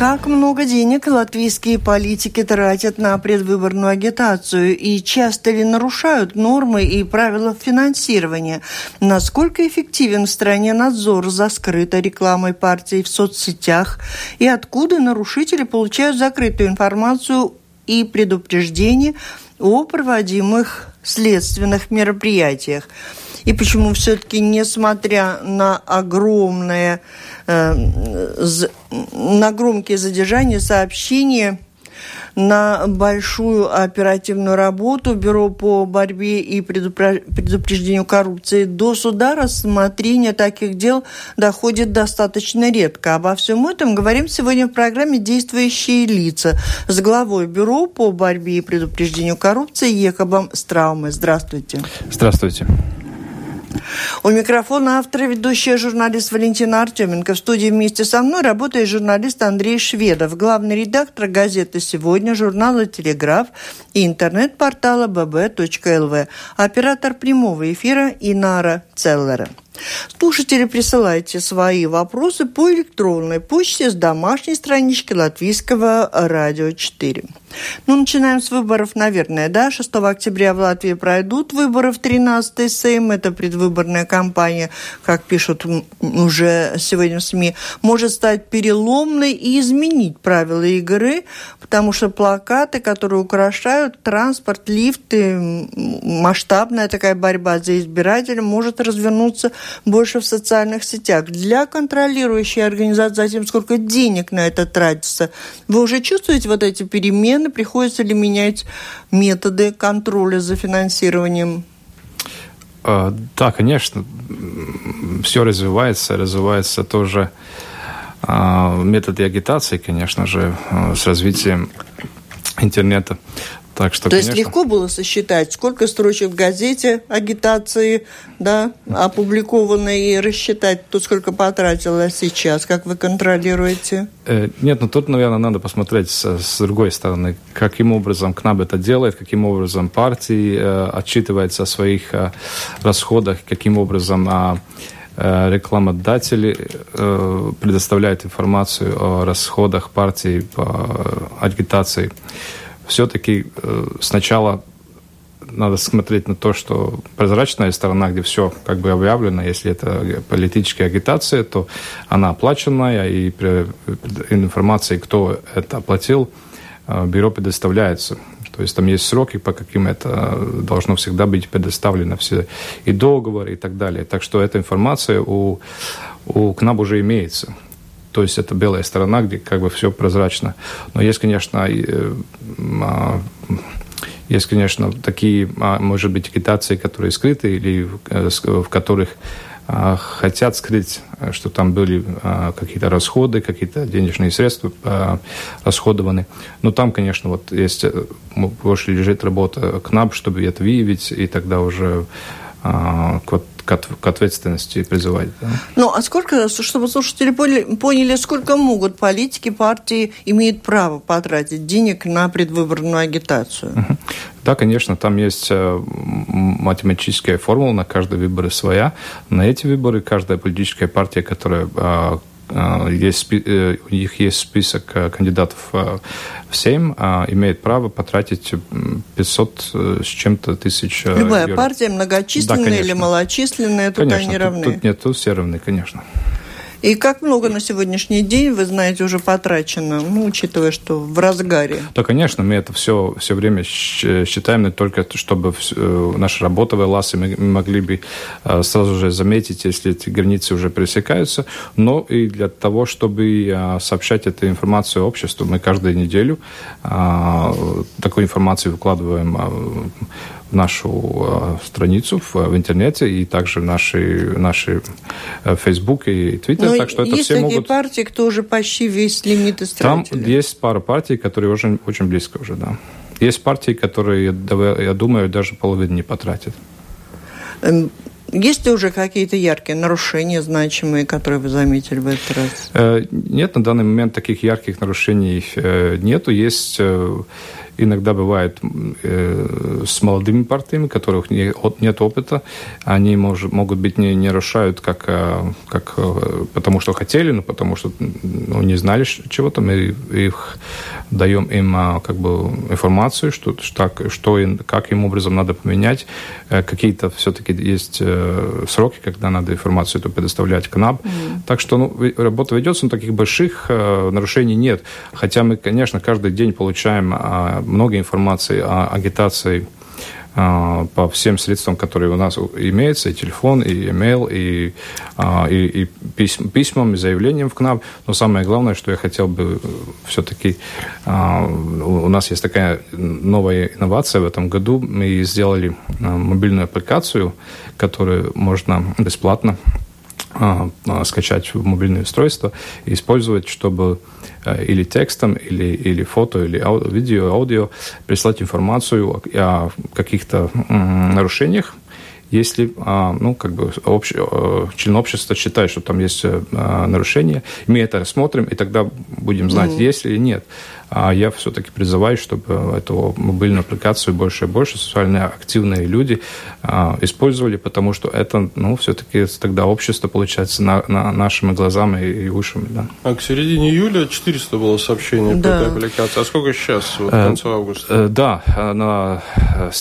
Как много денег латвийские политики тратят на предвыборную агитацию и часто ли нарушают нормы и правила финансирования? Насколько эффективен в стране надзор за скрытой рекламой партий в соцсетях? И откуда нарушители получают закрытую информацию и предупреждения о проводимых следственных мероприятиях? И почему все-таки, несмотря на огромное Э, на громкие задержания, сообщения, на большую оперативную работу Бюро по борьбе и предупреждению коррупции. До суда рассмотрение таких дел доходит достаточно редко. Обо всем этом говорим сегодня в программе «Действующие лица» с главой Бюро по борьбе и предупреждению коррупции Екобом Страумой. Здравствуйте. Здравствуйте. У микрофона автор и ведущая журналист Валентина Артеменко. В студии вместе со мной работает журналист Андрей Шведов, главный редактор газеты «Сегодня», журнала «Телеграф» и интернет-портала bb.lv, оператор прямого эфира Инара Целлера. Слушатели, присылайте свои вопросы по электронной почте с домашней странички Латвийского радио 4. Ну, начинаем с выборов, наверное, да? 6 октября в Латвии пройдут выборы в 13-й Сейм. Это предвыборная кампания, как пишут уже сегодня в СМИ, может стать переломной и изменить правила игры, потому что плакаты, которые украшают транспорт, лифты, масштабная такая борьба за избирателя может развернуться больше в социальных сетях. Для контролирующей организации затем, сколько денег на это тратится, вы уже чувствуете вот эти перемены, постоянно приходится ли менять методы контроля за финансированием? А, да, конечно, все развивается, развивается тоже а, методы агитации, конечно же, а, с развитием интернета. Так что, То конечно... есть легко было сосчитать, сколько строчек в газете агитации да, опубликовано, и рассчитать, то сколько потратила сейчас, как вы контролируете? Э, нет, ну тут, наверное, надо посмотреть с, с другой стороны, каким образом КНАБ это делает, каким образом партии э, отчитывается о своих э, расходах, каким образом э, рекламодатели э, предоставляют информацию о расходах партии по агитации все-таки э, сначала надо смотреть на то, что прозрачная сторона, где все как бы объявлено, если это политическая агитация, то она оплаченная, и при информации, кто это оплатил, э, бюро предоставляется. То есть там есть сроки, по каким это должно всегда быть предоставлено, все и договоры и так далее. Так что эта информация у, у КНАБ уже имеется. То есть это белая сторона, где как бы все прозрачно. Но есть, конечно, э, а, есть, конечно, такие, а, может быть, агитации, которые скрыты или э, в которых а, хотят скрыть, что там были какие-то расходы, какие-то денежные средства расходованы. Но там, конечно, вот есть, э, больше лежит работа КНАП, чтобы это выявить, и тогда уже к, к ответственности призывать. Да? Ну, а сколько, чтобы слушатели поняли, сколько могут политики, партии имеют право потратить денег на предвыборную агитацию? Да, конечно, там есть э, математическая формула, на каждый выбор своя. На эти выборы каждая политическая партия, которая а, есть, э, у них есть список э, кандидатов э, в Сейм, а, имеет право потратить 500 с чем-то тысяч Любая евро. партия, многочисленная да, или малочисленная, тут конечно, они равны. Тут, тут нет, тут все равны, конечно. И как много на сегодняшний день, вы знаете, уже потрачено, ну, учитывая, что в разгаре? Да, конечно, мы это все, все время считаем, не только чтобы э, наша работа велась, и мы могли бы э, сразу же заметить, если эти границы уже пересекаются, но и для того, чтобы э, сообщать эту информацию обществу. Мы каждую неделю такую информацию выкладываем нашу э, страницу в, в интернете и также наши, наши э, Facebook и Twitter. Но так что это есть все такие могут... партии, кто уже почти весь лимит истратили? Там есть пара партий, которые очень, очень близко уже, да. Есть партии, которые, я думаю, даже половину не потратят. Эм, есть ли уже какие-то яркие нарушения, значимые, которые вы заметили в этот раз? Э, нет, на данный момент таких ярких нарушений э, нету. Есть э, иногда бывает э, с молодыми партиями, у которых не, нет опыта, они мож, могут быть не, не нарушают как, как потому что хотели, но потому что ну, не знали чего там, и их даем им как бы информацию, что, что, что и каким образом надо поменять. Какие-то все-таки есть сроки, когда надо информацию эту предоставлять к нам. Mm. Так что ну, работа ведется, но таких больших э, нарушений нет. Хотя мы, конечно, каждый день получаем э, много информации о агитации э, по всем средствам, которые у нас имеются, и телефон, и email, и, э, и, и письм, письмам, и заявлением в КНАП. Но самое главное, что я хотел бы все-таки... Э, у нас есть такая новая инновация в этом году. Мы сделали мобильную аппликацию, которую можно бесплатно а, а, скачать в мобильное устройство и использовать, чтобы э, или текстом, или, или фото, или аудио, видео, аудио прислать информацию о, о каких-то нарушениях, если а, ну, как бы общ, э, член общества считает, что там есть э, нарушение, мы это рассмотрим, и тогда будем знать, mm-hmm. есть или нет. А я все-таки призываю, чтобы эту мобильную аппликацию больше и больше социально активные люди а, использовали, потому что это, ну, все-таки тогда общество получается на, на нашими глазами и ушами, да. А к середине июля 400 было сообщений да. по этой аппликации. А сколько сейчас, вот, в э, конце августа? Э, да, на,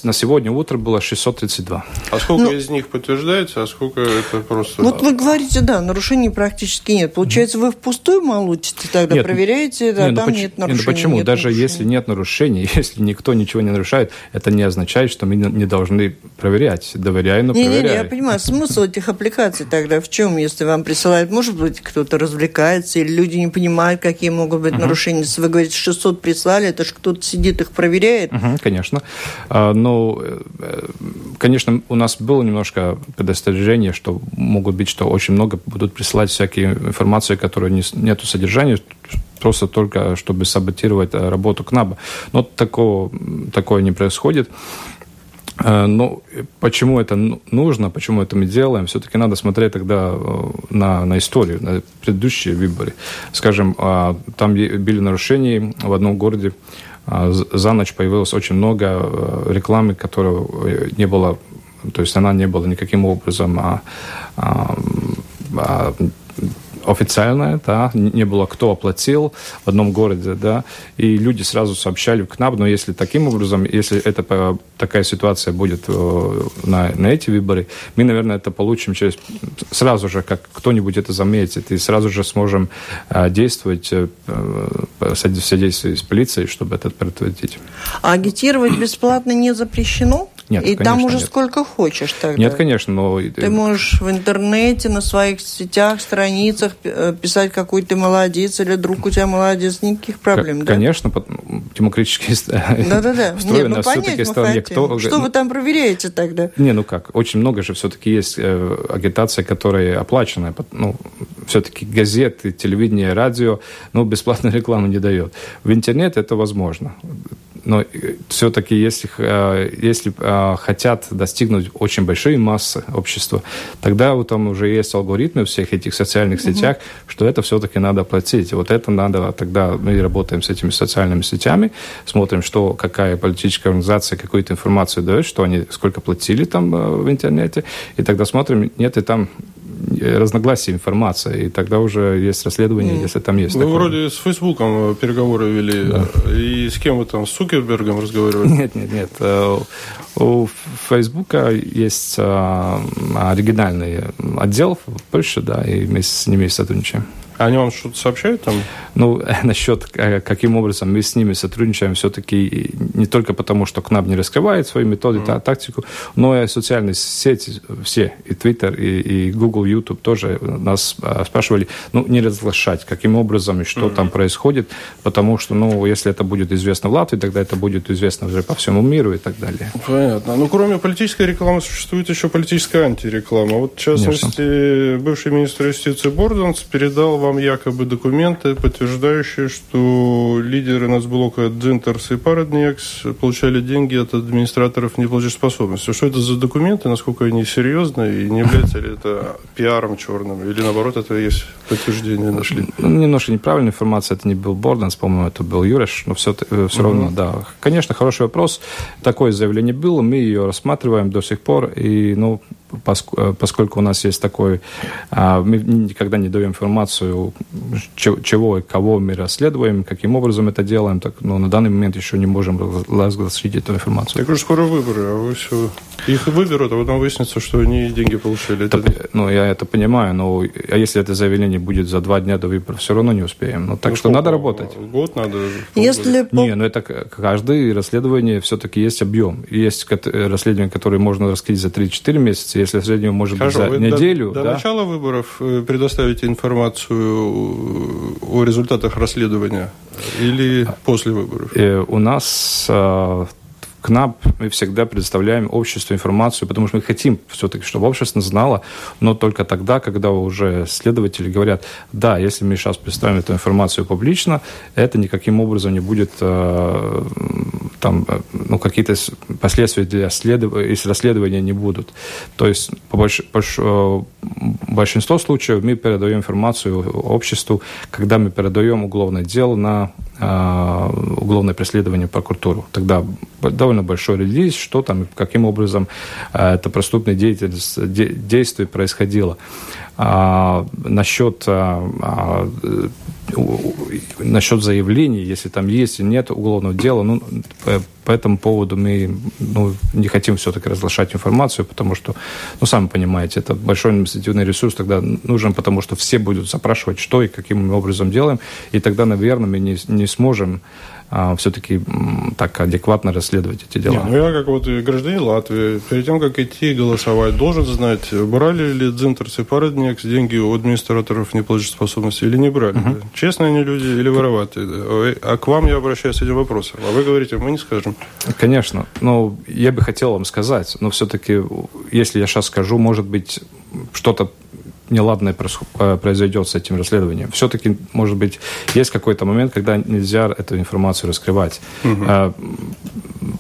на сегодня утро было 632. А сколько ну, из них подтверждается, а сколько это просто... Вот вы говорите, да, нарушений практически нет. Получается, вы впустую молотите тогда, нет, проверяете, а нет, там ну, нет нарушений? Почему? Даже нарушений. если нет нарушений, если никто ничего не нарушает, это не означает, что мы не должны проверять. Доверяй, но не, проверяй. Не, не, я понимаю, смысл этих аппликаций тогда в чем, если вам присылают, может быть, кто-то развлекается, или люди не понимают, какие могут быть uh-huh. нарушения. Если вы говорите, 600 прислали, это же кто-то сидит, их проверяет. Uh-huh, конечно. А, но, э, конечно, у нас было немножко предостережение, что могут быть, что очень много будут присылать всякие информации, которые не, нету содержания, просто только чтобы саботировать э, работу КНАБа. Но такого, такое не происходит. Э, но почему это нужно, почему это мы делаем, все-таки надо смотреть тогда э, на, на историю, на предыдущие выборы. Скажем, а, там были нарушения в одном городе, а, за ночь появилось очень много рекламы, которая не было, то есть она не была никаким образом а, а, а, официальная, да, не было кто оплатил в одном городе, да, и люди сразу сообщали в КНАП, но если таким образом, если это такая ситуация будет э, на, на эти выборы, мы, наверное, это получим через сразу же, как кто-нибудь это заметит, и сразу же сможем э, действовать, э, содействовать с полицией, чтобы это предотвратить. А агитировать бесплатно не запрещено? Нет, И конечно, там уже нет. сколько хочешь тогда. Нет, конечно, но... Ты можешь в интернете, на своих сетях, страницах э, писать, какой ты молодец, или друг у тебя молодец, никаких проблем, К- да? Конечно, демократически Да-да-да. Нет, ну понять мы Кто... Что вы там проверяете тогда? Не, ну как, очень много же все-таки есть э, агитация, которая оплаченная. Ну, все-таки газеты, телевидение, радио, ну, бесплатную рекламу не дает. В интернет это возможно но э, все-таки если, э, если э, хотят достигнуть очень большой массы общества, тогда вот там уже есть алгоритмы в всех этих социальных сетях, угу. что это все-таки надо платить. Вот это надо, тогда мы работаем с этими социальными сетями, смотрим, что какая политическая организация какую-то информацию дает, что они сколько платили там в интернете, и тогда смотрим, нет и там разногласия информация, и тогда уже есть расследование, mm. если там есть. Вы такое. вроде с Фейсбуком переговоры вели, да. и с кем вы там, с Цукербергом разговаривали? Нет, нет, нет. Э, у Фейсбука есть э, оригинальный отдел в Польше, да, и мы с ними сотрудничаем. Они вам что-то сообщают там? Ну, насчет, э, каким образом мы с ними сотрудничаем, все-таки не только потому, что КНАБ не раскрывает свои методы, mm-hmm. тактику, но и социальные сети все, и Twitter, и, и Google, YouTube тоже нас э, спрашивали, ну, не разглашать, каким образом и что mm-hmm. там происходит, потому что, ну, если это будет известно в Латвии, тогда это будет известно уже по всему миру и так далее. Понятно. Ну, кроме политической рекламы, существует еще политическая антиреклама. Вот, в частности, Конечно. бывший министр юстиции Борденс передал вам вам якобы документы, подтверждающие, что лидеры нацблока Дзинтерс и Параднекс получали деньги от администраторов неплатежеспособности. Что это за документы, насколько они серьезны, и не является ли это пиаром черным, или наоборот, это есть подтверждение нашли? Немножко неправильная информация, это не был Борденс, по-моему, это был Юреш, но все, все угу. равно, да. Конечно, хороший вопрос. Такое заявление было, мы ее рассматриваем до сих пор, и, ну, Э, поскольку у нас есть такой, а, мы никогда не даем информацию, чего и кого мы расследуем, каким образом это делаем, так, но на данный момент еще не можем разгласить эту информацию. Так уже скоро выборы, а вы все... Их выберут, а потом выяснится, что они деньги получили. Это, это... Ну, я это понимаю, но а если это заявление будет за два дня до выборов, все равно не успеем. Ну, так ну, что надо работать. Год надо. Если... Не, ну это каждое расследование все-таки есть объем. Есть расследование, которое можно раскрыть за 3-4 месяца, если среднего может Хорошо, быть за неделю. До, да? до начала выборов э, предоставите информацию о результатах расследования или после выборов? И э, у нас а, КНАП мы всегда предоставляем обществу информацию, потому что мы хотим все-таки, чтобы общество знало, но только тогда, когда уже следователи говорят, да, если мы сейчас представим эту информацию публично, это никаким образом не будет э, там, э, ну, какие-то последствия для следования, если расследования не будут. То есть по больш, больш, э, большинство случаев мы передаем информацию обществу, когда мы передаем уголовное дело на э, уголовное преследование прокуратуру. Тогда довольно большой релиз, что там, каким образом э, это преступное деятельность, де, действие происходило. А, насчет, а, а, насчет заявлений, если там есть или нет уголовного дела, ну, по, по этому поводу мы ну, не хотим все-таки разглашать информацию, потому что, ну, сами понимаете, это большой административный ресурс тогда нужен, потому что все будут запрашивать, что и каким образом делаем, и тогда, наверное, мы не, не сможем все-таки так адекватно расследовать эти дела. Не, ну я как вот гражданин Латвии, перед тем, как идти голосовать, должен знать, брали ли Дзинтерс и Парадникс деньги у администраторов неплатежеспособности или не брали. Угу. Честные они люди или вороватые? А к вам я обращаюсь с этим вопросом. А вы говорите, мы не скажем. Конечно. Но я бы хотел вам сказать, но все-таки, если я сейчас скажу, может быть, что-то неладное э, произойдет с этим расследованием. Все-таки, может быть, есть какой-то момент, когда нельзя эту информацию раскрывать. Угу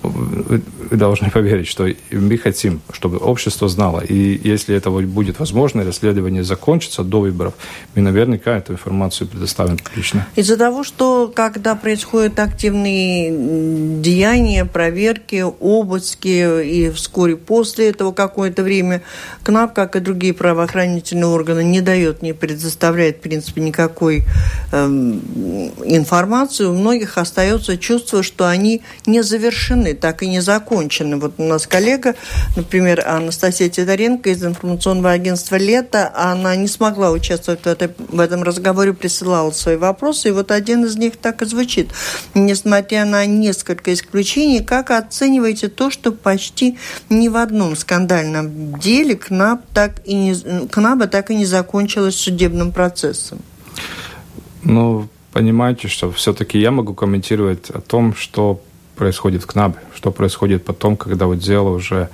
вы должны поверить, что мы хотим, чтобы общество знало. И если это будет возможно, расследование закончится до выборов, мы наверняка эту информацию предоставим публично. Из-за того, что когда происходят активные деяния, проверки, обыски, и вскоре после этого какое-то время КНАП, как и другие правоохранительные органы, не дает, не предоставляет, в принципе, никакой э, информации, у многих остается чувство, что они не завершены, так и не закончены. Вот у нас коллега, например, Анастасия Титаренко из информационного агентства «Лето», она не смогла участвовать в, этой, в этом разговоре, присылала свои вопросы, и вот один из них так и звучит. Несмотря на несколько исключений, как оцениваете то, что почти ни в одном скандальном деле КНАП так и не, КНАБа так и не закончилась судебным процессом? Ну, понимаете, что все-таки я могу комментировать о том, что происходит в КНАБе, что происходит потом, когда вот дело уже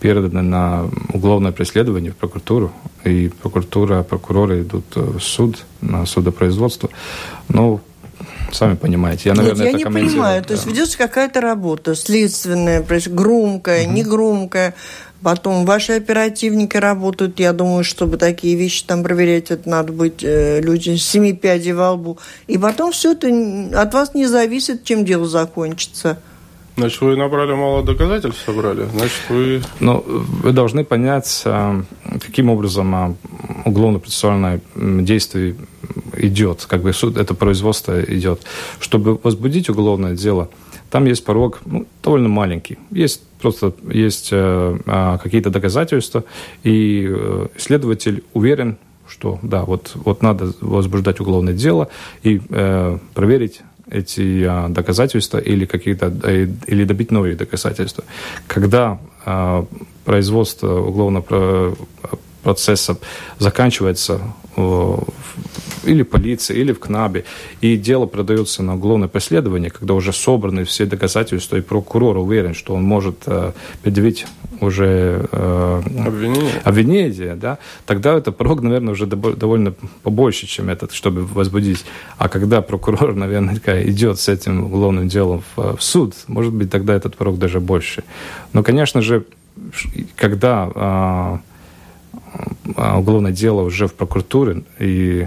передано на уголовное преследование в прокуратуру, и прокуратура, прокуроры идут в суд, на судопроизводство. Ну, сами понимаете. Я, наверное, Нет, я это не понимаю. Да. То есть ведется какая-то работа следственная, громкая, угу. негромкая. Потом ваши оперативники работают. Я думаю, чтобы такие вещи там проверять, это надо быть э, люди с семи пядей во лбу. И потом все это от вас не зависит, чем дело закончится. Значит, вы набрали мало доказательств, собрали. Значит, вы... Ну, вы должны понять, а, каким образом а, уголовно-процессуальное действие идет, как бы суд, это производство идет. Чтобы возбудить уголовное дело, там есть порог ну, довольно маленький. Есть просто есть э, э, какие-то доказательства, и э, следователь уверен, что да, вот, вот надо возбуждать уголовное дело и э, проверить эти э, доказательства или какие-то э, или добить новые доказательства. Когда э, производство уголовного процесса заканчивается или полиции, или в КНАБе, и дело продается на уголовное преследование, когда уже собраны все доказательства, и прокурор уверен, что он может э, предъявить уже э, обвинение. обвинение, да, тогда это порог, наверное, уже довольно побольше, чем этот, чтобы возбудить. А когда прокурор, наверное, идет с этим уголовным делом в, в суд, может быть, тогда этот порог даже больше. Но, конечно же, когда а, уголовное дело уже в прокуратуре и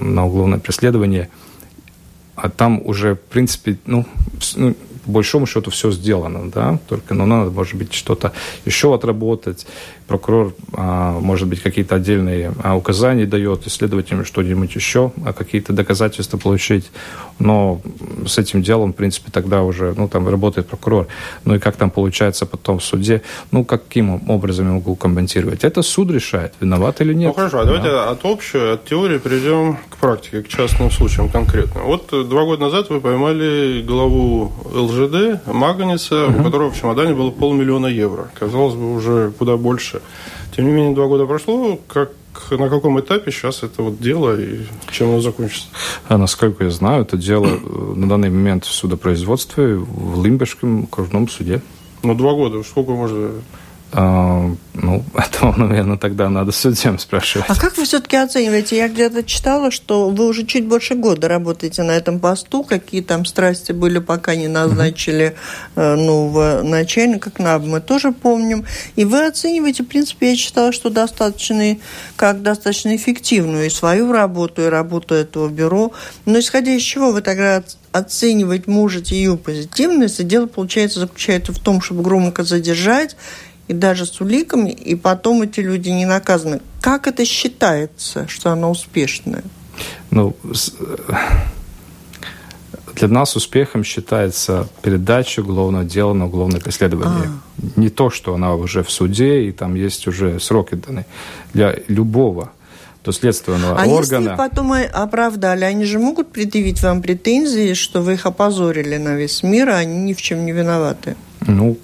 на уголовное преследование, а там уже, в принципе, ну, ну по большому счету все сделано, да, только, ну, надо, может быть, что-то еще отработать, прокурор, а, может быть, какие-то отдельные а, указания дает исследователям что-нибудь еще, а какие-то доказательства получить, но с этим делом, в принципе, тогда уже, ну, там работает прокурор, ну, и как там получается потом в суде, ну, каким образом я могу компенсировать? Это суд решает, виноват или нет. Ну, хорошо, а давайте да. от общей, от теории перейдем практике, к частным случаям конкретно. Вот два года назад вы поймали главу ЛЖД Маганиса, угу. у которого в чемодане было полмиллиона евро. Казалось бы, уже куда больше. Тем не менее, два года прошло. Как на каком этапе сейчас это вот дело и чем оно закончится? А насколько я знаю, это дело э, на данный момент в судопроизводстве в Лимбешском окружном суде. Ну, два года. Сколько можно а, ну, это, наверное, тогда надо судьям спрашивать. А как вы все-таки оцениваете? Я где-то читала, что вы уже чуть больше года работаете на этом посту. Какие там страсти были, пока не назначили mm-hmm. нового начальника КНАБ, мы тоже помним. И вы оцениваете, в принципе, я читала, что достаточно, как достаточно эффективную и свою работу, и работу этого бюро. Но исходя из чего вы тогда оценивать можете ее позитивность, дело, получается, заключается в том, чтобы громко задержать и даже с уликами, и потом эти люди не наказаны. Как это считается, что она успешная? Ну, для нас успехом считается передача уголовного дела на уголовное преследование. А. Не то, что она уже в суде, и там есть уже сроки даны. Для любого то следственного а органа. если потом оправдали, они же могут предъявить вам претензии, что вы их опозорили на весь мир, а они ни в чем не виноваты? Ну,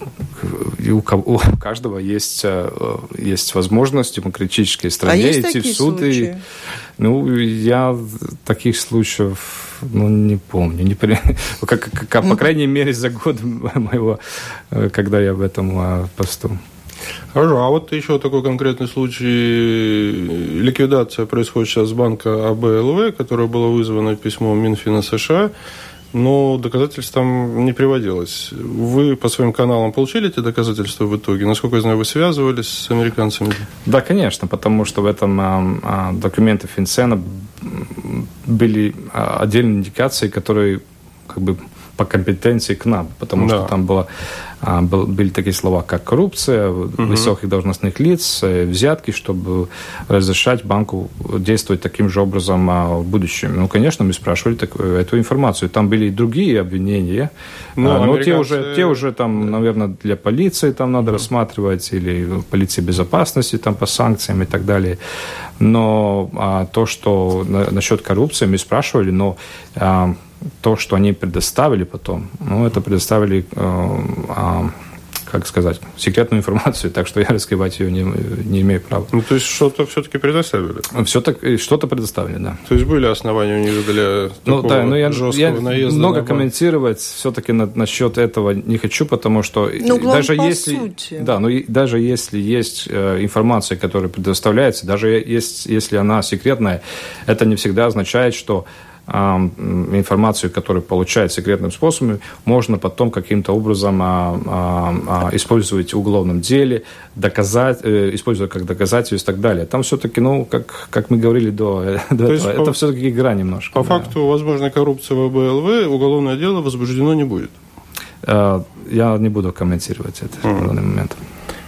у, у каждого есть, э, есть возможность в демократической стране а идти в суд. Случаи? И, ну, я таких случаев ну, не помню. Не, как, как, по крайней мере, за год моего, э, когда я в этом э, посту. Хорошо, а вот еще такой конкретный случай. Ликвидация происходит сейчас с банка АБЛВ, которая была вызвана письмом Минфина США но доказательств там не приводилось. Вы по своим каналам получили эти доказательства в итоге? Насколько я знаю, вы связывались с американцами? Да, конечно, потому что в этом а, а, документе Финцена были а, отдельные индикации, которые как бы по компетенции к нам, потому да. что там было, а, был, были такие слова, как коррупция, угу. высоких должностных лиц, э, взятки, чтобы разрешать банку действовать таким же образом а, в будущем. Ну, конечно, мы спрашивали такую, эту информацию. Там были и другие обвинения, но, а, но те, уже, те уже там, да. наверное, для полиции там надо угу. рассматривать, или полиции безопасности там по санкциям и так далее. Но а, то, что на, насчет коррупции мы спрашивали, но а, то, что они предоставили потом, ну, это предоставили, э, э, как сказать, секретную информацию, так что я раскрывать ее не, не имею права. Ну, то есть что-то все-таки предоставили? Все так, что-то предоставили, да. То есть были основания у них для ну, да, но я, я наезда много комментировать все-таки на, насчет этого не хочу, потому что ну, даже если, сути. да, но и, даже если есть э, информация, которая предоставляется, даже есть, если она секретная, это не всегда означает, что информацию, которую получают секретным способом, можно потом каким-то образом а, а, а, использовать в уголовном деле, доказать, э, использовать как доказательство и так далее. Там все-таки, ну, как, как мы говорили до, до этого, это по, все-таки игра немножко. По да. факту возможной коррупции в БЛВ уголовное дело возбуждено не будет? Э, я не буду комментировать это mm. в данный момент.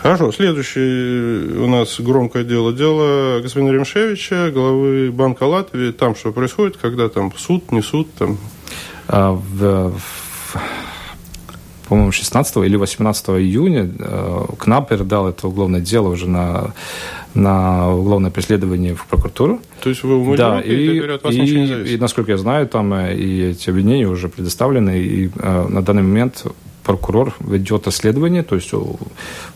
Хорошо. Следующее у нас громкое дело. Дело господина Ремшевича, главы Банка Латвии. Там что происходит, когда там суд, не суд? Там... А, в, в, по-моему, 16 или 18 июня э, КНАП передал это уголовное дело уже на, на уголовное преследование в прокуратуру. То есть вы умыли да, и, и, вас и, и, и, насколько я знаю, там э, и эти обвинения уже предоставлены, и э, на данный момент прокурор ведет расследование, то есть у,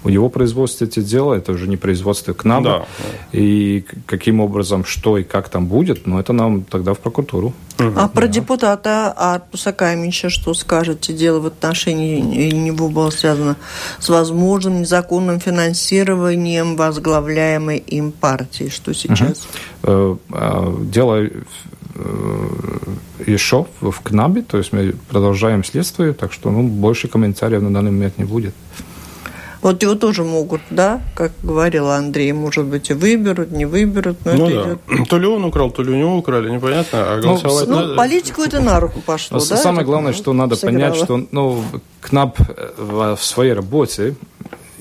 у него производство эти дела, это уже не производство КНАБа. Да. И каким образом, что и как там будет, ну, это нам тогда в прокуратуру. А про депутата Арпуса Каменча что скажете? Дело в отношении него было связано с возможным незаконным финансированием возглавляемой им партии. Что сейчас? Угу. Дело еще в КНАБе, то есть мы продолжаем следствие, так что ну, больше комментариев на данный момент не будет. Вот его тоже могут, да, как говорил Андрей, может быть, и выберут, не выберут, но ну, это да. идет... То ли он украл, то ли у него украли, непонятно. А ну, голосовать ну, надо... политику это на руку пошло, да? Самое главное, что надо сыграло. понять, что ну, КНАП в своей работе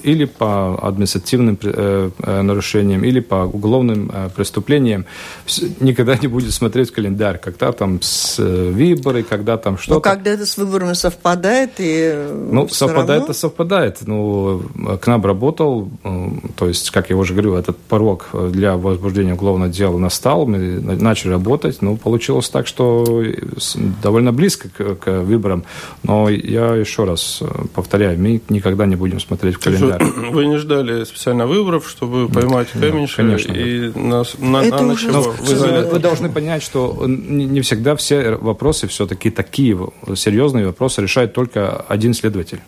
или по административным э, э, нарушениям, или по уголовным э, преступлениям, никогда не будет смотреть календарь, когда там с выборы, когда там что-то. Но когда это с выборами совпадает, и Ну, совпадает, равно... это совпадает. Ну, КНАБ работал, то есть, как я уже говорил, этот порог для возбуждения уголовного дела настал, мы начали работать, ну, получилось так, что довольно близко к, к выборам. Но я еще раз повторяю, мы никогда не будем смотреть в календарь да. Вы не ждали специально выборов, чтобы поймать Каменьша? Конечно. И на, на, на, на чего? Вы, вы, вы должны понять, что не всегда все вопросы все-таки такие серьезные вопросы решает только один следователь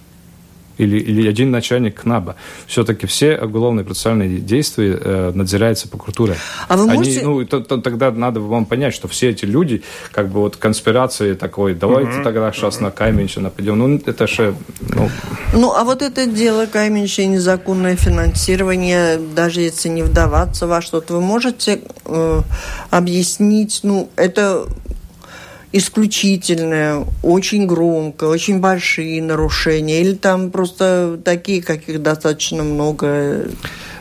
или, или один начальник КНАБа. Все-таки все уголовные процессуальные действия э, надзираются прокуратурой. А вы можете... Они, ну, то, то, тогда надо вам понять, что все эти люди, как бы вот конспирации такой, давайте угу. тогда сейчас на Кайменча нападем. Ну, это же... Ну... ну, а вот это дело Кайменча и незаконное финансирование, даже если не вдаваться во что-то, вы можете э, объяснить, ну, это исключительное, очень громко, очень большие нарушения, или там просто такие, каких достаточно много?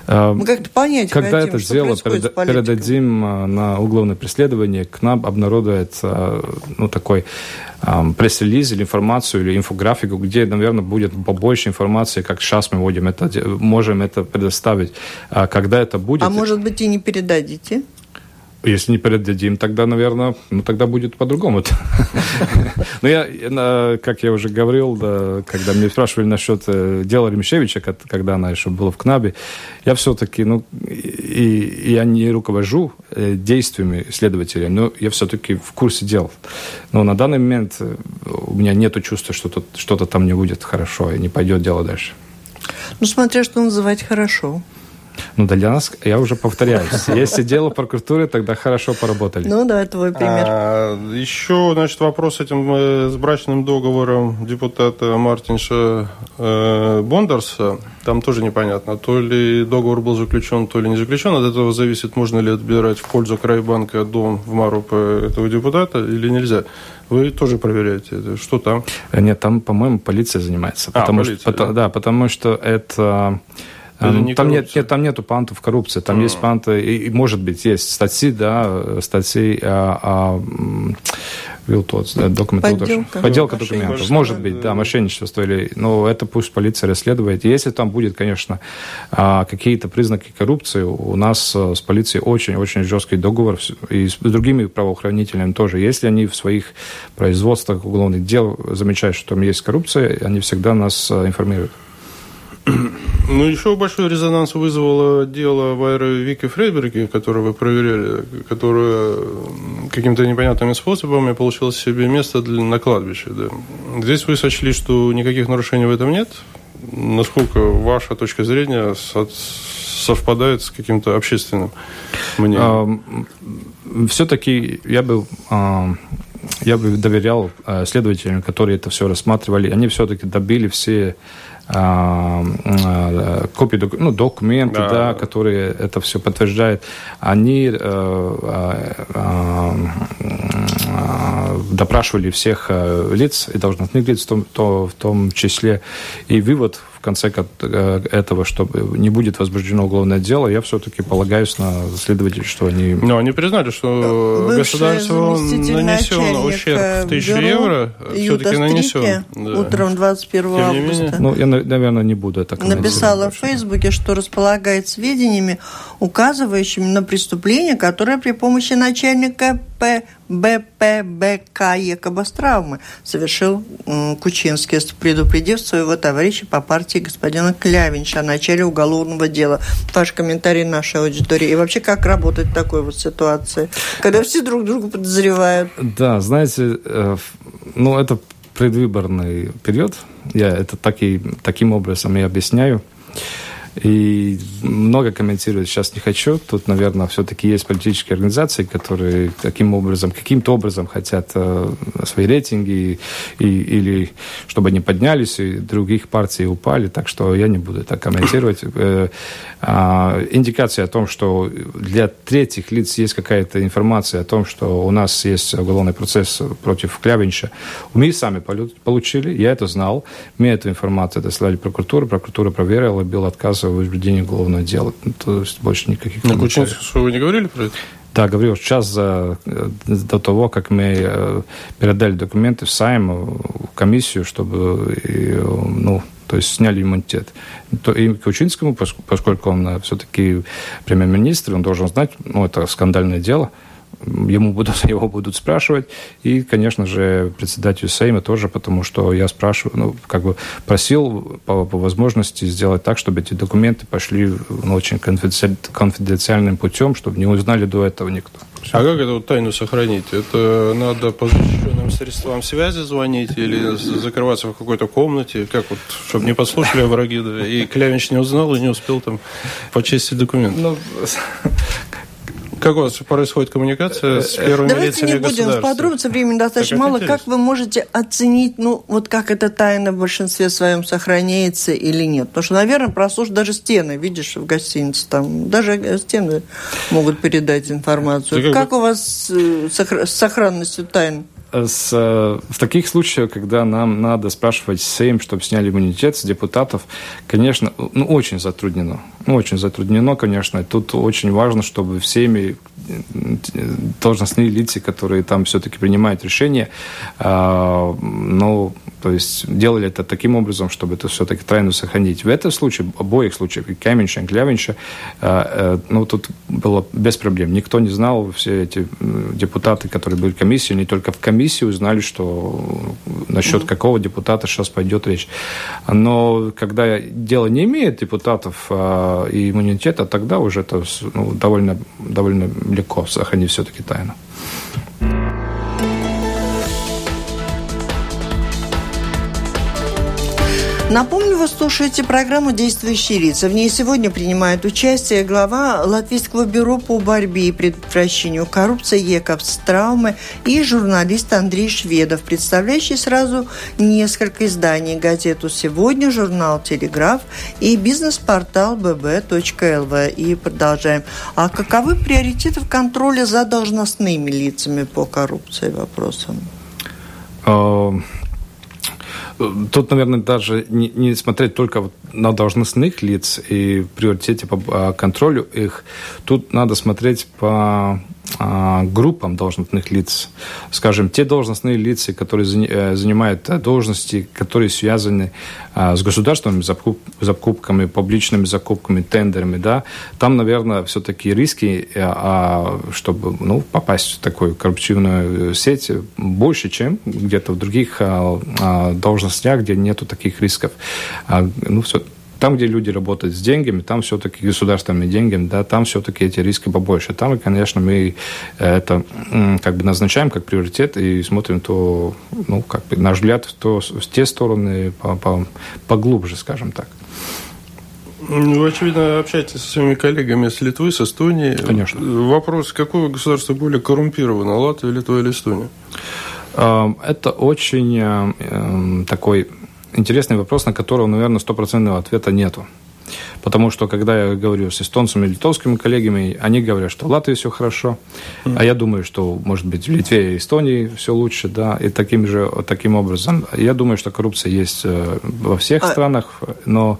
А, Мы как-то понять Когда хотим, это дело перед, передадим а, на уголовное преследование, к нам обнародует а, ну, такой пресс-релиз или информацию, или инфографику, где, наверное, будет побольше информации, как сейчас мы будем это, можем это предоставить. А когда это будет... А может быть, и не передадите? Если не передадим, тогда, наверное, ну тогда будет по-другому. Но я, как я уже говорил, когда меня спрашивали насчет э, дела Ремешевича, когда она еще была в КНАБе, я все-таки, ну, и я не руковожу э, действиями следователя, но я все-таки в курсе дел. Но на данный момент э, у меня нет чувства, что что-то там не будет хорошо и не пойдет дело дальше. Ну, смотря что называть хорошо. Ну, для нас, я уже повторяюсь, если дело прокуратуры, тогда хорошо поработали. Ну да, твой пример. А, еще, значит, вопрос этим э, с брачным договором депутата Мартинша э, Бондарса. Там тоже непонятно, то ли договор был заключен, то ли не заключен. От этого зависит, можно ли отбирать в пользу Крайбанка дом в Марупе этого депутата или нельзя. Вы тоже проверяете. Что там? Нет, там, по-моему, полиция занимается. А, потому полиция, что, да? да, потому что это не там, нет, нет, там нету пантов коррупции, там а. есть панты, и, и, может быть, есть статьи, да, статьи а, а, Вилтоц, да, документ, подделка, подделка документов. Может быть, да, мошенничество, или, но это пусть полиция расследует. Если там будет, конечно, а, какие-то признаки коррупции, у нас а, с полицией очень-очень жесткий договор, и с другими правоохранителями тоже. Если они в своих производствах уголовных дел замечают, что там есть коррупция, они всегда нас а, информируют. Ну, еще большой резонанс вызвало дело Вайры Вики Фрейберги, которое вы проверяли, которое каким-то непонятными способами получило себе место для, на кладбище. Да. Здесь вы сочли, что никаких нарушений в этом нет. Насколько ваша точка зрения совпадает с каким-то общественным мнением? Все-таки я бы я бы доверял а, следователям, которые это все рассматривали. Они все-таки добили все копии ну, документы, да. да, которые это все подтверждают, они э, а, допрашивали всех э, лиц и должностных лиц в том, то, в том числе. И вывод в конце э, этого, что не будет возбуждено уголовное дело, я все-таки полагаюсь на следователей, что они... Ну, они признали, что государство нанесен ущерб в тысячу евро, все-таки нанесен. Да. Утром 21 августа. Ну, я наверное, не буду это Написала в Фейсбуке, что располагает сведениями, указывающими на преступление, которое при помощи начальника БПБК Екобостравмы совершил Кучинский, предупредив своего товарища по партии господина Клявинча о начале уголовного дела. Ваш комментарий нашей аудитории. И вообще, как работать в такой вот ситуации, когда все друг друга подозревают? Да, знаете, э, ну, это предвыборный период. Я это таки, таким образом и объясняю. И много комментировать сейчас не хочу. Тут, наверное, все-таки есть политические организации, которые таким образом, каким-то образом хотят э, свои рейтинги и, или чтобы они поднялись, и других партий упали. Так что я не буду это комментировать. Э, а, индикация о том, что для третьих лиц есть какая-то информация о том, что у нас есть уголовный процесс против Клявинча, мы сами получили, я это знал, мне эту информацию дослали прокуратуру, прокуратура проверила, был отказ в возбуждении уголовного дела. Ну, то есть больше никаких На Кучинскую вы не говорили про это? Да, говорил, час за, э, до того, как мы э, передали документы в Сайм, в комиссию, чтобы ну, то есть сняли иммунитет. То, и Кучинскому, поскольку он все-таки премьер-министр, он должен знать, ну, это скандальное дело – ему будут, его будут спрашивать. И, конечно же, председателю Сейма тоже, потому что я спрашиваю, ну, как бы просил по, по возможности сделать так, чтобы эти документы пошли ну, очень конфиденциальным путем, чтобы не узнали до этого никто. А как эту тайну сохранить? Это надо по защищенным средствам связи звонить или закрываться в какой-то комнате? Как вот, чтобы не послушали враги, да, и Клявинч не узнал и не успел там почистить документы? Ну, как у вас происходит коммуникация с первыми Давайте лицами не будем в подробности, времени достаточно мало. Интересно. Как вы можете оценить, ну, вот как эта тайна в большинстве своем сохраняется или нет? Потому что, наверное, прослушать даже стены, видишь, в гостинице, там даже стены могут передать информацию. Как, как бы... у вас э, с сохранностью тайн? С, э, в таких случаях, когда нам надо спрашивать Сейм, чтобы сняли иммунитет с депутатов, конечно, ну, очень затруднено. Ну, очень затруднено, конечно. Тут очень важно, чтобы всеми должностные лица, которые там все-таки принимают решения, э, ну, то есть делали это таким образом, чтобы это все-таки тайну сохранить. В этом случае, в обоих случаях, и Каменча, и Клявинча, э, э, ну, тут было без проблем. Никто не знал, все эти депутаты, которые были в комиссии, не только в комиссии узнали, что насчет mm-hmm. какого депутата сейчас пойдет речь. Но когда дело не имеет депутатов э, и иммунитета, тогда уже это ну, довольно, довольно легко сохранить все-таки тайну. Напомню, вы слушаете программу «Действующие лица». В ней сегодня принимает участие глава Латвийского бюро по борьбе и предотвращению коррупции Ековс Травмы и журналист Андрей Шведов, представляющий сразу несколько изданий газету «Сегодня», журнал «Телеграф» и бизнес-портал bb.lv. И продолжаем. А каковы приоритеты в контроле за должностными лицами по коррупции вопросам? Тут, наверное, даже не, не смотреть только на должностных лиц и приоритете по а, контролю их. Тут надо смотреть по группам должностных лиц. Скажем, те должностные лица, которые э, занимают э, должности, которые связаны а, с государственными закупками, публичными закупками, тендерами, да, там, наверное, все-таки риски, э, а, чтобы ну, попасть в такую коррупционную сеть, больше, чем где-то в других должностях, где нету таких рисков. Ну, все, там, где люди работают с деньгами, там все-таки государственными деньгами, да, там все-таки эти риски побольше. Там, конечно, мы э, это как бы назначаем как приоритет и смотрим то, ну, как бы, наш взгляд, то, в те стороны по, по, поглубже, скажем так. Ну, вы, очевидно, общаетесь со своими коллегами с Литвы, с Эстонии. Конечно. Вопрос, какое государство более коррумпировано, Латвия, Литва или Эстония? Эм, это очень э, такой интересный вопрос, на который, наверное, стопроцентного ответа нету. Потому что, когда я говорю с эстонцами и литовскими коллегами, они говорят, что в Латвии все хорошо, mm. а я думаю, что, может быть, в Литве и Эстонии все лучше, да, и таким же, таким образом. Я думаю, что коррупция есть э, во всех а... странах, но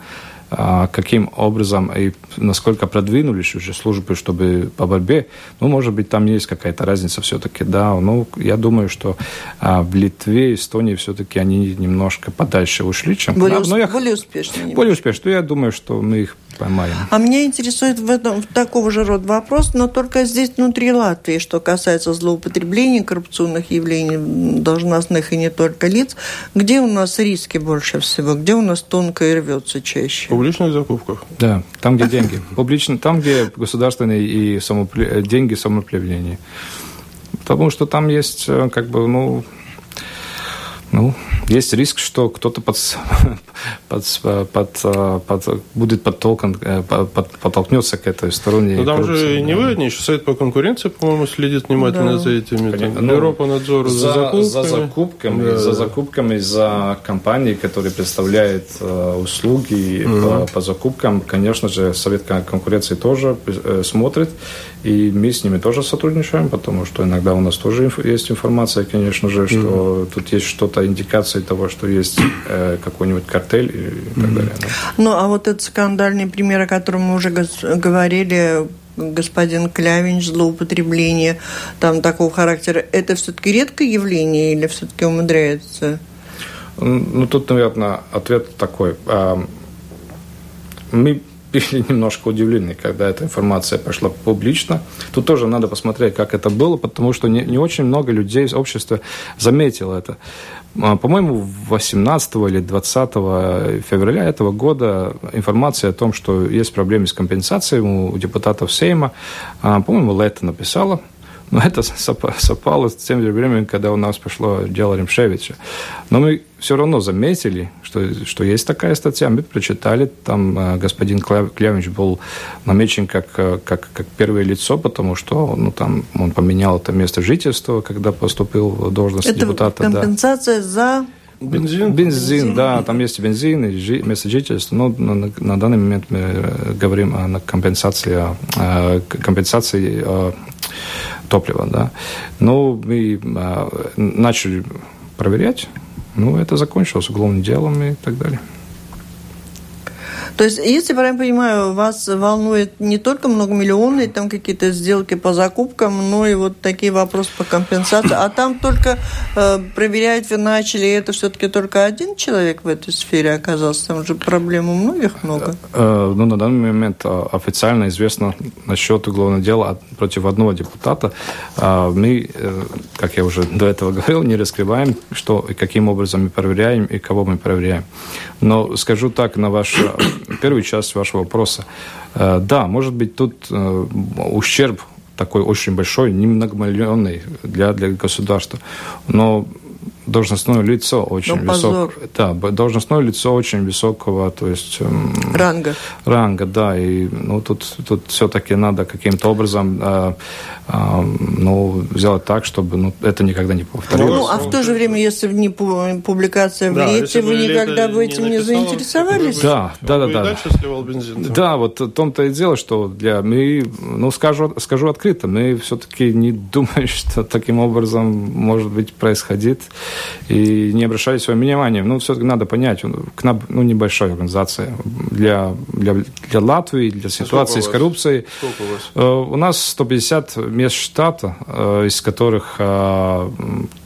каким образом и насколько продвинулись уже службы, чтобы по борьбе, ну, может быть, там есть какая-то разница все-таки, да, ну, я думаю, что а, в Литве, Эстонии все-таки они немножко подальше ушли, чем более, нам. я, более успешно. Более успешно. Я думаю, что мы их поймаем. А меня интересует в этом в такого же рода вопрос, но только здесь внутри Латвии, что касается злоупотреблений, коррупционных явлений должностных и не только лиц, где у нас риски больше всего, где у нас тонко и рвется чаще? В публичных закупках. Да, там, где деньги. Публично, там, где государственные и самоупле... деньги самоуправления. Потому что там есть, э, как бы, ну, ну, есть риск, что кто-то под, под, под, под, будет подтолкан, э, под, подтолкнется к этой стороне. Но там же не вы одни, еще Совет по конкуренции, по-моему, следит внимательно да. за этими. Там, Бюро по надзору за, за закупками. За закупками, да. за закупками, за компании, которые представляют э, услуги угу. по, по закупкам. Конечно же, Совет конкуренции тоже э, смотрит, и мы с ними тоже сотрудничаем, потому что иногда у нас тоже есть информация, конечно же, что угу. тут есть что-то, индикации того, что есть э, какой-нибудь картель и так далее. Да. Ну, а вот этот скандальный пример, о котором мы уже говорили, господин Клявинч, злоупотребление там такого характера, это все-таки редкое явление или все-таки умудряется? Ну, тут, наверное, ответ такой. Мы были немножко удивлены, когда эта информация пошла публично. Тут тоже надо посмотреть, как это было, потому что не, не очень много людей из общества заметило это. А, по-моему, 18 или 20 февраля этого года информация о том, что есть проблемы с компенсацией у депутатов Сейма, а, по-моему, Лето написала – но это совпало с тем временем, когда у нас пошло дело Ремшевича. Но мы все равно заметили, что, что есть такая статья. Мы прочитали, там э, господин Клявич был намечен как, э, как, как первое лицо, потому что ну, там он поменял это место жительства, когда поступил в должность это депутата. компенсация да. за Бензин? Бензин, да, там есть бензин и жи, место жительства. Но на, на данный момент мы э, говорим о компенсации, о компенсации топлива, да. Ну, мы а, начали проверять, ну, это закончилось уголовным делом и так далее. То есть, если я правильно понимаю, вас волнует не только многомиллионные там какие-то сделки по закупкам, но и вот такие вопросы по компенсации. А там только э, проверять вы начали, это все-таки только один человек в этой сфере оказался? Там же проблем у многих много. Э, ну, на данный момент э, официально известно насчет уголовного дела против одного депутата. Э, мы, как я уже до этого говорил, не раскрываем, что и каким образом мы проверяем и кого мы проверяем. Но скажу так, на ваш первую часть вашего вопроса. Э, да, может быть, тут э, ущерб такой очень большой, не многомиллионный для, для государства. Но должностное лицо очень ну, высокое. Да, должностное лицо очень высокого, то есть эм, ранга. Ранга, да, и ну тут тут все-таки надо каким-то образом э, э, ну сделать так, чтобы ну это никогда не повторилось. Ну, а в то же время, если не публикация в да, лете, вы никогда бы этим не, заинтересовались? Да, да, да, да. Бензин, да. Да, вот в том-то и дело, что для мы, ну скажу скажу открыто, мы все-таки не думаем, что таким образом может быть происходить и не обращали своего внимания. Ну, все-таки надо понять, КНАБ, ну, небольшая организация для, для, для Латвии, для ситуации с коррупцией. У вас? Uh, у нас 150 мест штата, uh, из которых uh,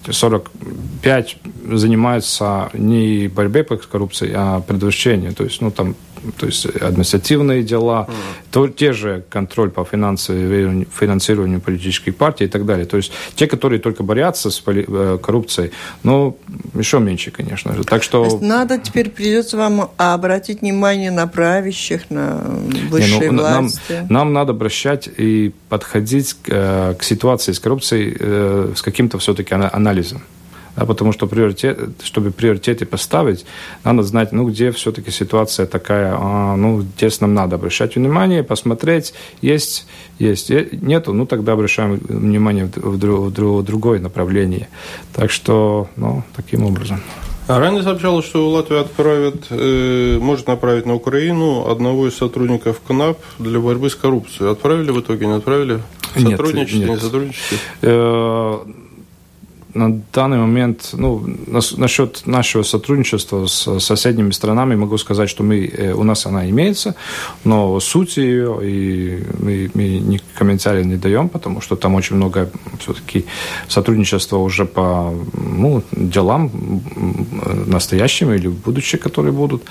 э, 45 занимаются не борьбой с коррупцией, а предотвращением. То есть, ну, там то есть административные дела, mm. то, те же контроль по финансированию, финансированию политических партий и так далее. То есть те, которые только борются с э, коррупцией, но еще меньше, конечно же. Так что... надо теперь придется вам обратить внимание на правящих, на высшие Не, ну, власти. Нам, нам надо обращать и подходить к, э, к ситуации с коррупцией э, с каким-то все-таки анализом да, потому что приоритет, чтобы приоритеты поставить, надо знать, ну, где все-таки ситуация такая, а, ну, здесь нам надо обращать внимание, посмотреть, есть, есть, нету, ну, тогда обращаем внимание в, в, в, в другое направление. Так что, ну, таким образом. А ранее сообщалось, что Латвия отправит, э, может направить на Украину одного из сотрудников КНАП для борьбы с коррупцией. Отправили в итоге, не отправили? Сотрудничаете, нет, нет. не сотрудничаете? На данный момент, ну, насчет нашего сотрудничества с соседними странами могу сказать, что мы, э, у нас она имеется, но сути ее и мы, мы ни комментария не даем, потому что там очень много все-таки сотрудничества уже по ну, делам настоящим или будущие, которые будут.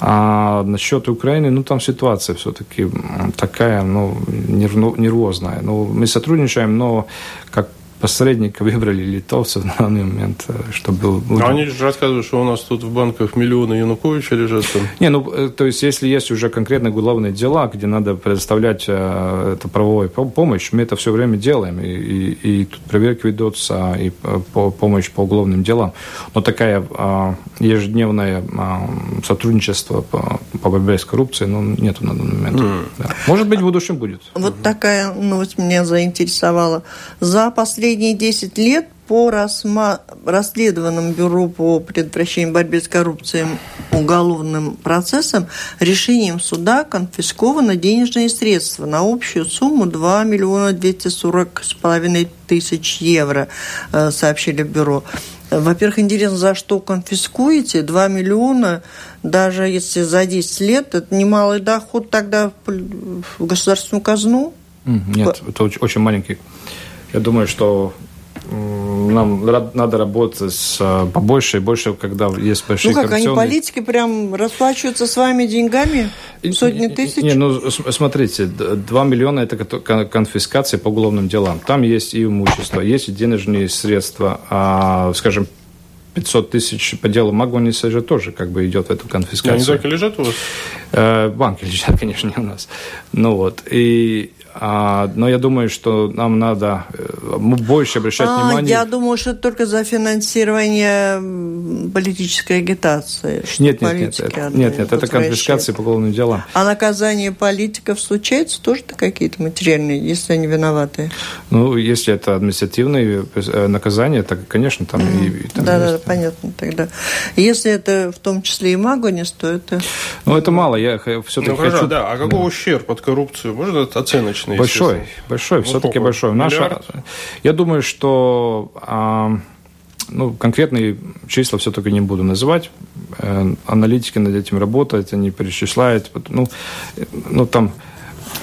А насчет Украины, ну, там ситуация все-таки такая, ну, нервозная. Ну, мы сотрудничаем, но как посредника выбрали литовцев на данный момент, э, чтобы... Но они же рассказывают, что у нас тут в банках миллионы Януковича лежат там. Не, ну, э, то есть, если есть уже конкретно уголовные дела, где надо предоставлять э, это правовую помощь, мы это все время делаем, и, и, и тут проверки ведутся, и по, помощь по уголовным делам. Но такая а, ежедневное а, сотрудничество по, по борьбе с коррупцией, ну, нету на данный момент. Mm. Да. Может быть, в будущем будет. Вот mm-hmm. такая новость меня заинтересовала. За последние последние 10 лет по расма... расследованным Бюро по предотвращению борьбы с коррупцией уголовным процессам решением суда конфискованы денежные средства на общую сумму 2 миллиона 240 с половиной тысяч евро, э, сообщили Бюро. Во-первых, интересно, за что конфискуете? 2 миллиона, даже если за 10 лет, это немалый доход тогда в государственную казну? Нет, это очень маленький я думаю, что нам надо работать с, э, побольше и больше, когда есть большие Ну как, они политики прям расплачиваются с вами деньгами? Сотни тысяч? Не, ну смотрите, 2 миллиона – это конфискация по уголовным делам. Там есть и имущество, есть и денежные средства. А, скажем, 500 тысяч по делу Магониса же тоже как бы идет в эту конфискацию. Они и лежат у вас? Э, банки лежат, конечно, не у нас. Ну вот, и но я думаю, что нам надо э, больше обращать а, внимание. Я думаю, что это только за финансирование политической агитации. Нет, нет, нет, это, нет, нет, это конфискация по уголовным делам. А наказание политиков случается тоже какие-то материальные, если они виноваты? Ну, если это административные э, наказания, так, конечно, там mm. и, там Да, есть. да, понятно тогда. Если это в том числе и Магонис, то это... Ну, это мало, я все-таки ну, хочу... да, а какой да. ущерб от коррупции? Можно оценочно? Достаточно. Большой, большой, ну, все-таки большой. Наша, я думаю, что а, ну, конкретные числа все-таки не буду называть. Э, аналитики над этим работают, они перечисляют. Ну, ну там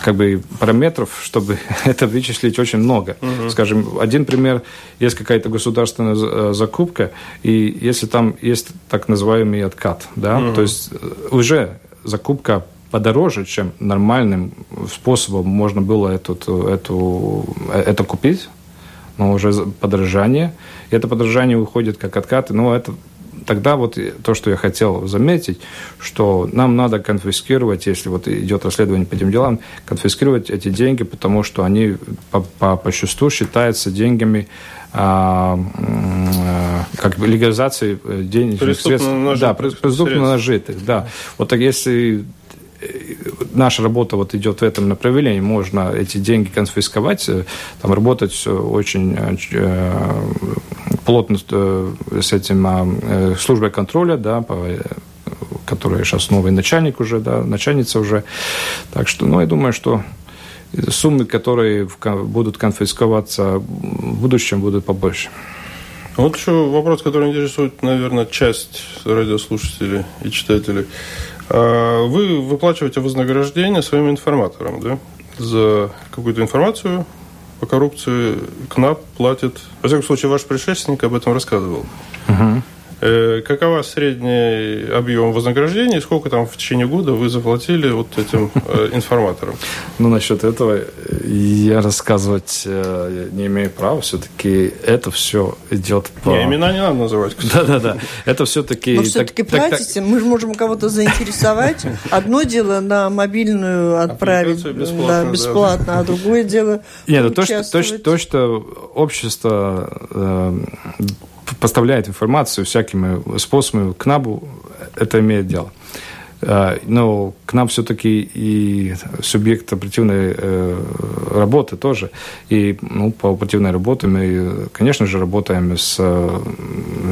как бы параметров, чтобы это вычислить очень много. Угу. Скажем, один пример, есть какая-то государственная э, закупка, и если там есть так называемый откат, да, угу. то есть э, уже закупка подороже, чем нормальным способом можно было эту, эту, это купить, но уже подорожание. И это подорожание уходит как откаты. Но это тогда вот то, что я хотел заметить, что нам надо конфискировать, если вот идет расследование по этим делам, конфискировать эти деньги, потому что они по, по, по счету считаются деньгами а, а, как бы легализации денежных средств. Нажитых, да, преступно нажитых, да. Вот так если наша работа вот идет в этом направлении. Можно эти деньги конфисковать, э, там работать очень э, плотно э, с этим службой контроля, да, которая сейчас новый начальник уже, да, начальница уже. Так что, ну, я думаю, что суммы, которые будут конфисковаться в будущем, будут побольше. Вот еще вопрос, который интересует, наверное, часть радиослушателей и читателей. А, вы выплачиваете вознаграждение своим информаторам, да? За какую-то информацию по коррупции КНАП платит. Во всяком случае, ваш предшественник об этом рассказывал. Угу. Э, какова средний объем вознаграждения и сколько там в течение года вы заплатили вот этим э, информаторам? Ну, насчет этого я рассказывать э, не имею права. Все-таки это все идет по... Не, имена не надо называть. Да-да-да. Это все-таки... Но все-таки платите. Мы же можем кого-то заинтересовать. Одно дело на мобильную отправить бесплатно, а другое дело Нет, ну, то, что общество поставляет информацию всякими способами к НАБУ, это имеет дело. А, но к нам все-таки и субъект оперативной э, работы тоже. И ну, по оперативной работе мы, конечно же, работаем с,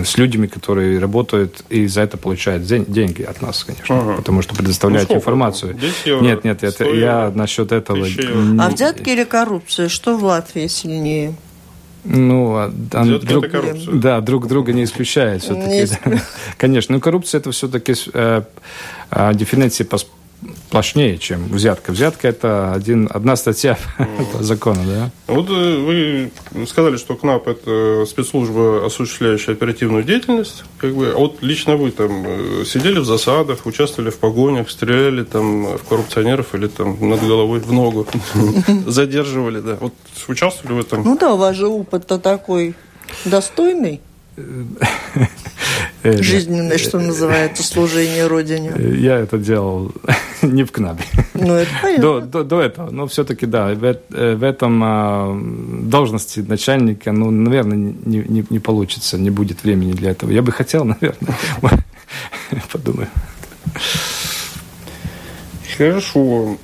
с людьми, которые работают и за это получают деньги от нас, конечно. Ага. Потому что предоставляют ну, информацию. Нет, нет, это, я насчет этого... А взятки или коррупция? Что в Латвии сильнее? Ну, а, друг, да, друг друга не исключает все-таки. Не... Конечно, но коррупция это все-таки э, э, дефиниция по сплошнее, чем взятка. Взятка – это один, одна статья по закону, да? Вот э, вы сказали, что КНАП – это спецслужба, осуществляющая оперативную деятельность. Как бы, а вот лично вы там э, сидели в засадах, участвовали в погонях, стреляли там в коррупционеров или там над головой в ногу задерживали, да? Вот участвовали в этом? Ну да, у вас же опыт-то такой достойный. Э, Жизненное, что называется, служение Родине. Я это делал не в КНАБе. Ну, это понятно. До, до, до этого. Но все-таки, да, в, э, в этом а, должности начальника, ну, наверное, не, не, не получится, не будет времени для этого. Я бы хотел, наверное. Подумаю. Хорошо.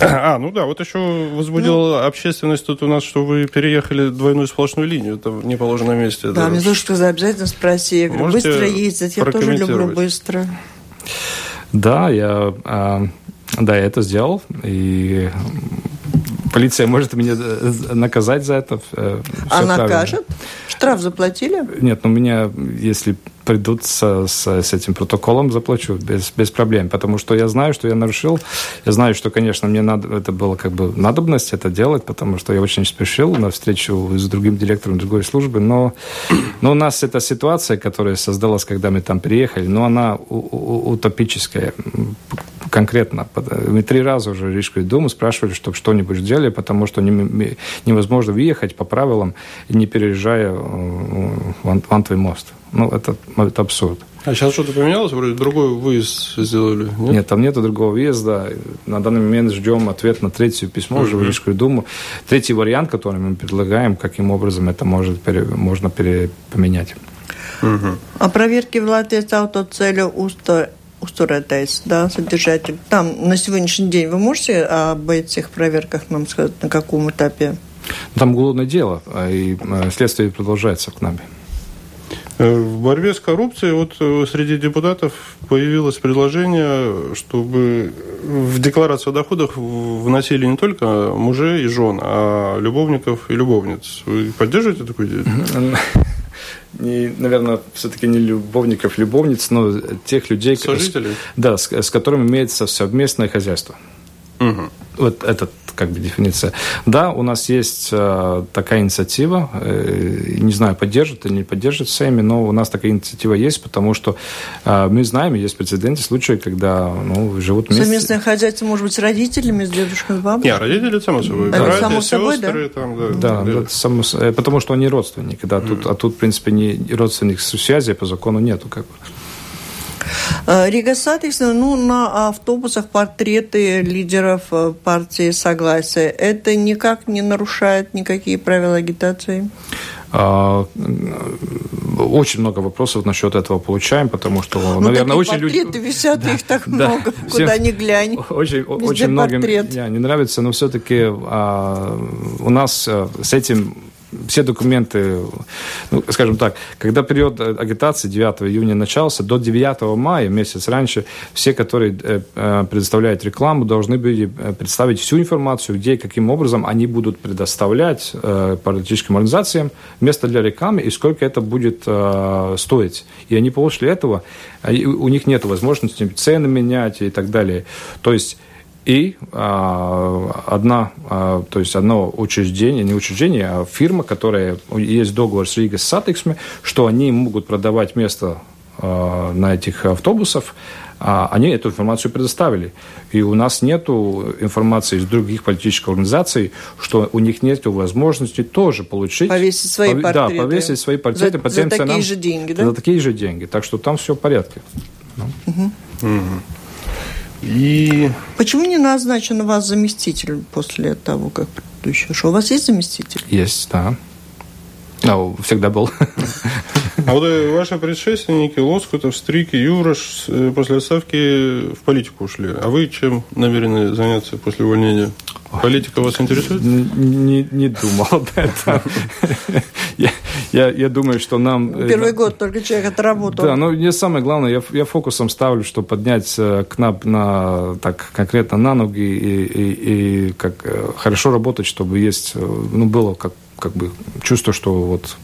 А, ну да, вот еще возбудила ну, общественность тут у нас, что вы переехали двойную сплошную линию, это в неположенном месте. Да, да. мне тоже сказали, обязательно спроси. Я говорю, быстро ездить, я тоже люблю быстро. Да, я, а, да, я это сделал, и полиция может меня э, наказать за это. Э, а накажет? Штраф заплатили? Нет, ну меня, если придут с, с, с этим протоколом, заплачу без, без проблем, потому что я знаю, что я нарушил, я знаю, что, конечно, мне надо, это было как бы надобность это делать, потому что я очень спешил на встречу с другим директором другой службы, но, но у нас эта ситуация, которая создалась, когда мы там приехали, но она утопическая, конкретно. Мы три раза уже Рижскую думу спрашивали, чтобы что-нибудь сделали, потому что невозможно въехать по правилам, не переезжая э, в Антвый мост. Ну, это, это абсурд. А сейчас что-то поменялось? Вроде другой выезд сделали, нет? Нет, там нету другого въезда. На данный момент ждем ответ на третье письмо уже в Рижскую думу. Третий вариант, который мы предлагаем, каким образом это может, можно пере, поменять. Угу. А проверки в Латвии с автоцелью усто устроитесь, да, содержатель. Там на сегодняшний день вы можете об этих проверках нам сказать, на каком этапе? Там уголовное дело, а и э, следствие продолжается к нам. В борьбе с коррупцией вот э, среди депутатов появилось предложение, чтобы в декларацию о доходах вносили не только мужей и жен, а любовников и любовниц. Вы поддерживаете такую идею? не, наверное, все-таки не любовников, любовниц, но тех людей, Сожителей? С, да, с, с которыми имеется совместное хозяйство. Угу. Вот этот как бы дефиниция. Да, у нас есть э, такая инициатива, э, не знаю, поддержит или не поддержит Сэми, но у нас такая инициатива есть, потому что э, мы знаем, есть прецеденты, случаи, когда ну, живут вместе. Совместное хозяйство, может быть, с родителями, с дедушкой, с бабушкой? Не, родители, само собой. Да, Братья, само собой, сестры, да? Там, да, да, да. само, э, потому что они родственники, да, mm. тут, а тут, в принципе, не родственник связи по закону нету, как бы. Э, Рига соответственно, ну, на автобусах портреты лидеров э, партии Согласия. Это никак не нарушает никакие правила агитации? А, очень много вопросов насчет этого получаем, потому что, ну, наверное, очень люди... Висят, да, их так да, много, всем, куда ни глянь. Очень, очень многим yeah, не нравится, но все-таки а, у нас а, с этим все документы, ну, скажем так, когда период агитации 9 июня начался, до 9 мая, месяц раньше, все, которые э, э, предоставляют рекламу, должны были э, представить всю информацию, где и каким образом они будут предоставлять политическим организациям место для рекламы и сколько это будет стоить. И они после этого, у них нет возможности цены менять и так далее. То есть и а, одна, а, то есть одно учреждение, не учреждение, а фирма, которая есть договор с Rīgas satiksmi, что они могут продавать место а, на этих автобусах, а они эту информацию предоставили. И у нас нет информации из других политических организаций, что у них нет возможности тоже получить... Повесить свои пов... портреты. Да, повесить свои портреты за, по тем за такие ценам, же деньги, да? За такие же деньги. Так что там все в порядке. Ну. Угу. Угу. И... Почему не назначен у вас заместитель после того, как предыдущий ушел? У вас есть заместитель? Есть, да. Ну, всегда был. А вот э, ваши предшественники Лоскутов, Стрик и Юрош э, после отставки в политику ушли. А вы чем намерены заняться после увольнения? Политика вас интересует? Не, не, не думал об этом. я, я, я думаю, что нам... Э, Первый год только человек отработал. Да, но мне самое главное, я, я фокусом ставлю, что поднять КНАП на, так конкретно на ноги и, и, и как хорошо работать, чтобы есть, ну, было как как бы чувство, что вот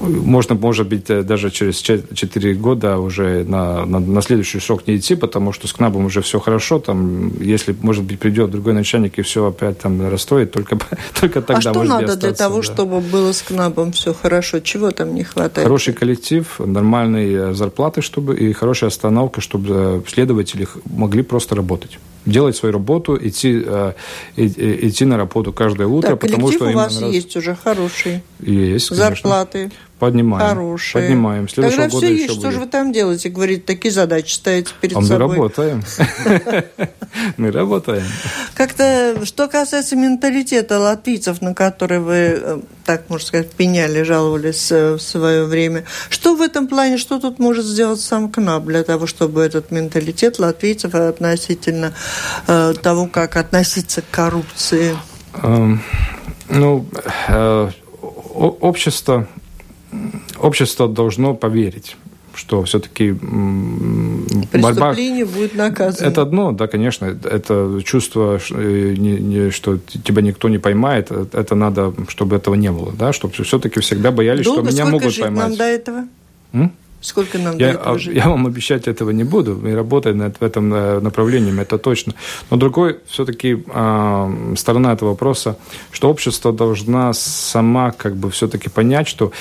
можно, может быть, э, даже через 4 года уже на, на, на следующий срок не идти, потому что с КНАБом уже все хорошо. Там, если, может быть, придет другой начальник и все опять там расстроит, только, только тогда А что надо остаться, для того, да. чтобы было с КНАБом все хорошо? Чего там не хватает? Хороший коллектив, нормальные зарплаты чтобы, и хорошая остановка, чтобы следователи могли просто работать делать свою работу, идти, э, идти на работу каждое утро, так, потому что у вас раз... есть уже хороший. Есть, конечно. Зарплаты. Поднимаем. Хорошие. Поднимаем. Следующего Тогда года все есть. Что же вы там делаете? Говорит, такие задачи ставите перед а собой. Мы работаем. Мы работаем. Как-то, что касается менталитета латвийцев, на который вы, э, так можно сказать, пеняли, жаловались э, в свое время, что в этом плане, что тут может сделать сам КНАП для того, чтобы этот менталитет латвийцев относительно э, того, как относиться к коррупции? Эм, ну, общество общество должно поверить что все-таки борьба... будет наказано. Это одно, да, конечно. Это чувство, э, что тебя никто не поймает, э, это надо, чтобы этого не было, да, чтобы все-таки всегда боялись, Долго, что меня могут жить поймать. нам до этого? М? Сколько нам я, до этого жить? Я вам обещать этого не буду. Мы работаем над, в этом э, направлении, это точно. Но другой все-таки э, сторона этого вопроса, что общество должна сама как бы все-таки понять, что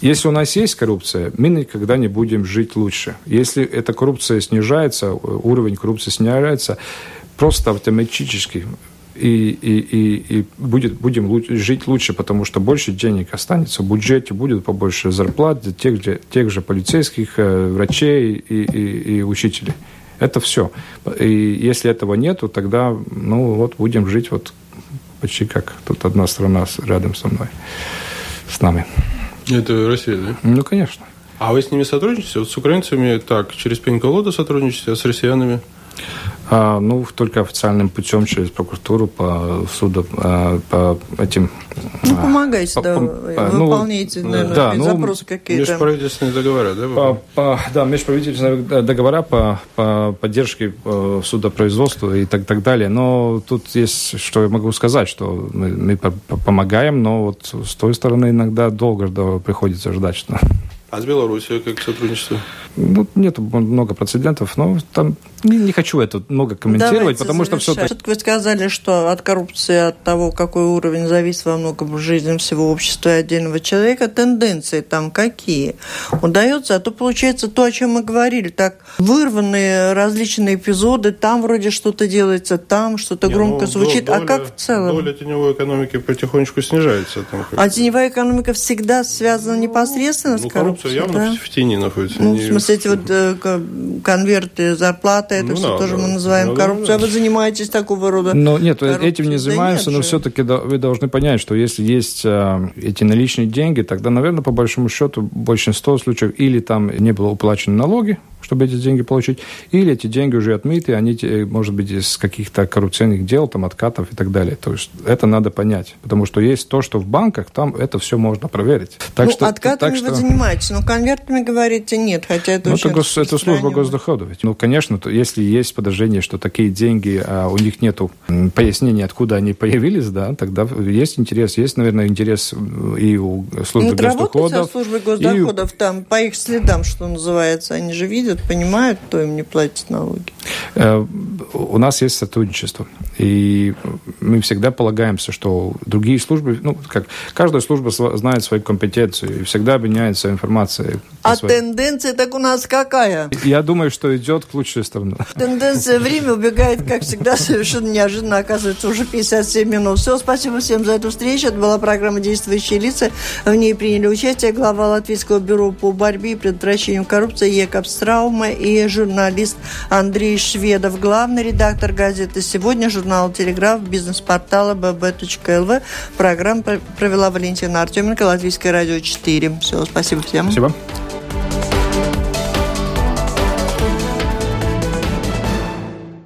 если у нас есть коррупция, мы никогда не будем жить лучше. Если эта коррупция снижается, уровень коррупции снижается, просто автоматически и, и, и, и будет, будем жить лучше, потому что больше денег останется в бюджете, будет побольше зарплат тех же, тех же полицейских, э, врачей и, и, и учителей. Это все. И если этого нету, тогда, ну, вот будем жить вот почти как тут одна страна рядом со мной, с нами. Это Россия, да? Ну, конечно. А вы с ними сотрудничаете? Вот с украинцами так, через пень-колоду сотрудничаете, а с россиянами? А, ну, только официальным путем через прокуратуру по суду, а, по этим... Ну, а, помогайте, по, да, по, ну, выполняете, ну, наверное, да, ну, запросы какие-то. Межправительственные договора, да? По, по, да, межправительственные договора по, по поддержке э, судопроизводства и так, так далее. Но тут есть, что я могу сказать, что мы, мы помогаем, но вот с той стороны иногда долго да, приходится ждать, что а с Белоруссией как сотрудничество? Ну, нет много прецедентов, но там не, не хочу это много комментировать, Давайте потому завершать. что все... Все-таки вы сказали, что от коррупции, от того, какой уровень зависит во многом жизни всего общества и отдельного человека, тенденции там какие? Удается, а то получается то, о чем мы говорили, так вырванные различные эпизоды, там вроде что-то делается, там что-то громко ну, звучит, доля, а как в целом? Доля теневой экономики потихонечку снижается. Там, а теневая экономика всегда связана непосредственно ну, с коррупцией? коррупция явно да? в тени находится. Ну, в смысле, эти вот э, конверты, зарплаты, это ну, все да, тоже да. мы называем ну, коррупцией. Да, а вы занимаетесь такого рода Ну, нет, этим не занимаемся, да но все-таки да, вы должны понять, что если есть э, эти наличные деньги, тогда, наверное, по большому счету, в большинстве случаев или там не было уплачены налоги, чтобы эти деньги получить, или эти деньги уже отмыты, они, может быть, из каких-то коррупционных дел, там, откатов и так далее. То есть это надо понять, потому что есть то, что в банках, там это все можно проверить. Так ну, что, откатами так что... вы занимаетесь, но конвертами, говорите, нет, хотя это ну, это, гос, это служба госдоходов. Ну, конечно, то, если есть подозрение, что такие деньги, а у них нет пояснения, откуда они появились, да, тогда есть интерес, есть, наверное, интерес и у службы ну, госдоходов. службы госдоходов, и... там, по их следам, что называется, они же видят, понимают, кто им не платит налоги? Э, у нас есть сотрудничество. И мы всегда полагаемся, что другие службы, ну, как каждая служба знает свою компетенцию и всегда обменяется информацией. А своей. тенденция так у нас какая? Я думаю, что идет к лучшей стороне. Тенденция время убегает, как всегда, совершенно неожиданно, оказывается, уже 57 минут. Все, спасибо всем за эту встречу. Это была программа «Действующие лица». В ней приняли участие глава Латвийского бюро по борьбе и предотвращению коррупции Екоб Страума и журналист Андрей Шведов, главный редактор газеты «Сегодня», журнала «Телеграф», бизнес-портала bb.lv. Программу провела Валентина Артеменко, Латвийское радио 4. Все, спасибо всем. Спасибо.